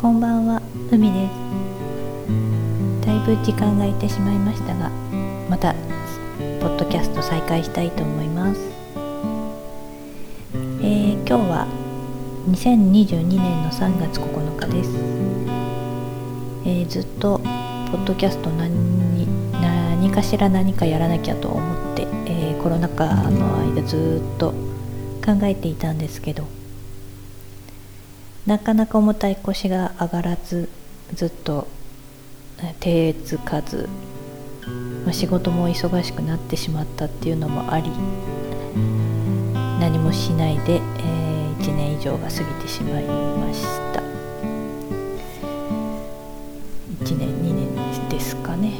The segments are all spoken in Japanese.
こんばんは、海です。だいぶ時間が空いてしまいましたが、またポッドキャスト再開したいと思います。えー、今日は2022年の3月9日です。えー、ずっとポッドキャスト何何かしら何かやらなきゃと思って、えー、コロナ禍の間ずっと考えていたんですけどなかなか重たい腰が上がらずずっと手つかず、まあ、仕事も忙しくなってしまったっていうのもあり何もしないで、えー、1年以上が過ぎてしまいました。1年2年ですかね。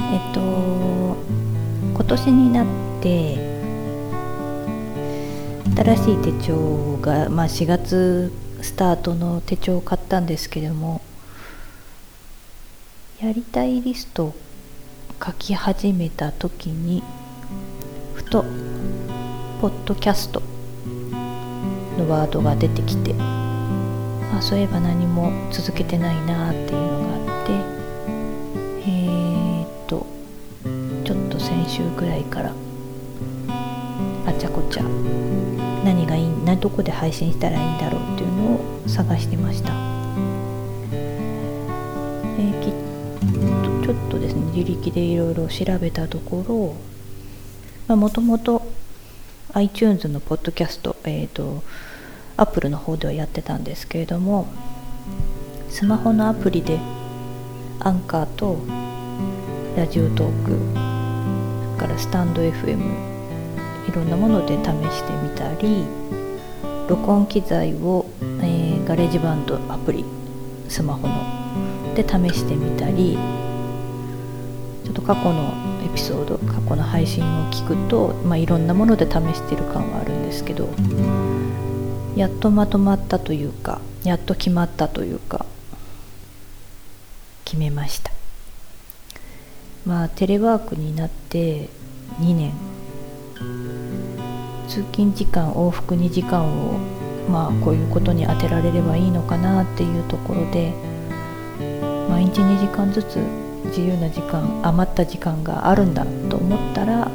えっと今年になって新しい手帳が、まあ、4月スタートの手帳を買ったんですけどもやりたいリストを書き始めた時にふと「ポッドキャスト」のワードが出てきてあそういえば何も続けてないなっていうのがあってえー、っとちょっと先週ぐらいからあちゃこちゃなどこで配信したらいいんだろうっていうのを探してました、えー、きっとちょっとですね自力でいろいろ調べたところもともと iTunes のポッドキャストえっ、ー、と Apple の方ではやってたんですけれどもスマホのアプリでアンカーとラジオトークそれからスタンド FM いろんなもので試してみたり録音機材を、えー、ガレージバンドアプリスマホので試してみたりちょっと過去のエピソード過去の配信を聞くと、まあ、いろんなもので試してる感はあるんですけどやっとまとまったというかやっと決まったというか決めました。まあテレワークになって2年。通勤時間往復2時間をまあこういうことに充てられればいいのかなっていうところで毎日2時間ずつ自由な時間余った時間があるんだと思ったら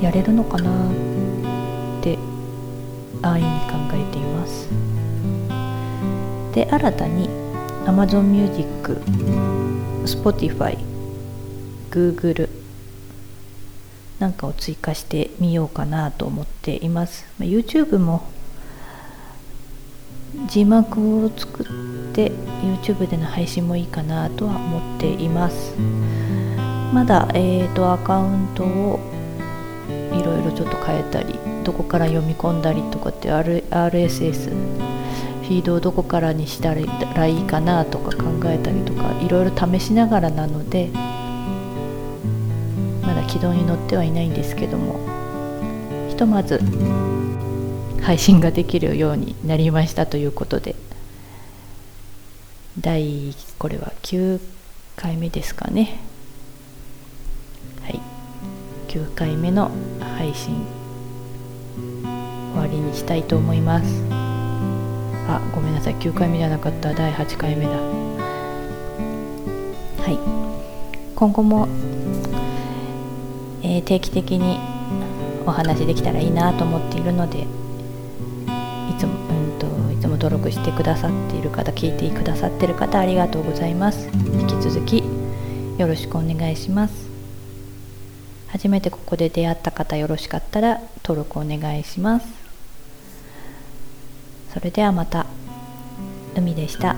やれるのかなって安易に考えています。で新たに Amazon Music、Spotify、Google なんかを追加してみようかなと思っています。YouTube も字幕を作って YouTube での配信もいいかなとは思っています。まだ、えーと、アカウントをいろいろちょっと変えたりどこから読み込んだりとかって RSS フィードをどこからにしたらいいかなとか考えたりとかいろいろ試しながらなので軌道に乗ってはいないんですけどもひとまず配信ができるようになりましたということで第これは9回目ですかね。はい。9回目の配信終わりにしたいと思います。あごめんなさい。9回目じゃなかった。第8回目だ。はい。今後もえー、定期的にお話できたらいいなと思っているのでいつも,、うんと、いつも登録してくださっている方聞いてくださっている方ありがとうございます。引き続きよろしくお願いします。初めてここで出会った方よろしかったら登録お願いします。それではまた海でした。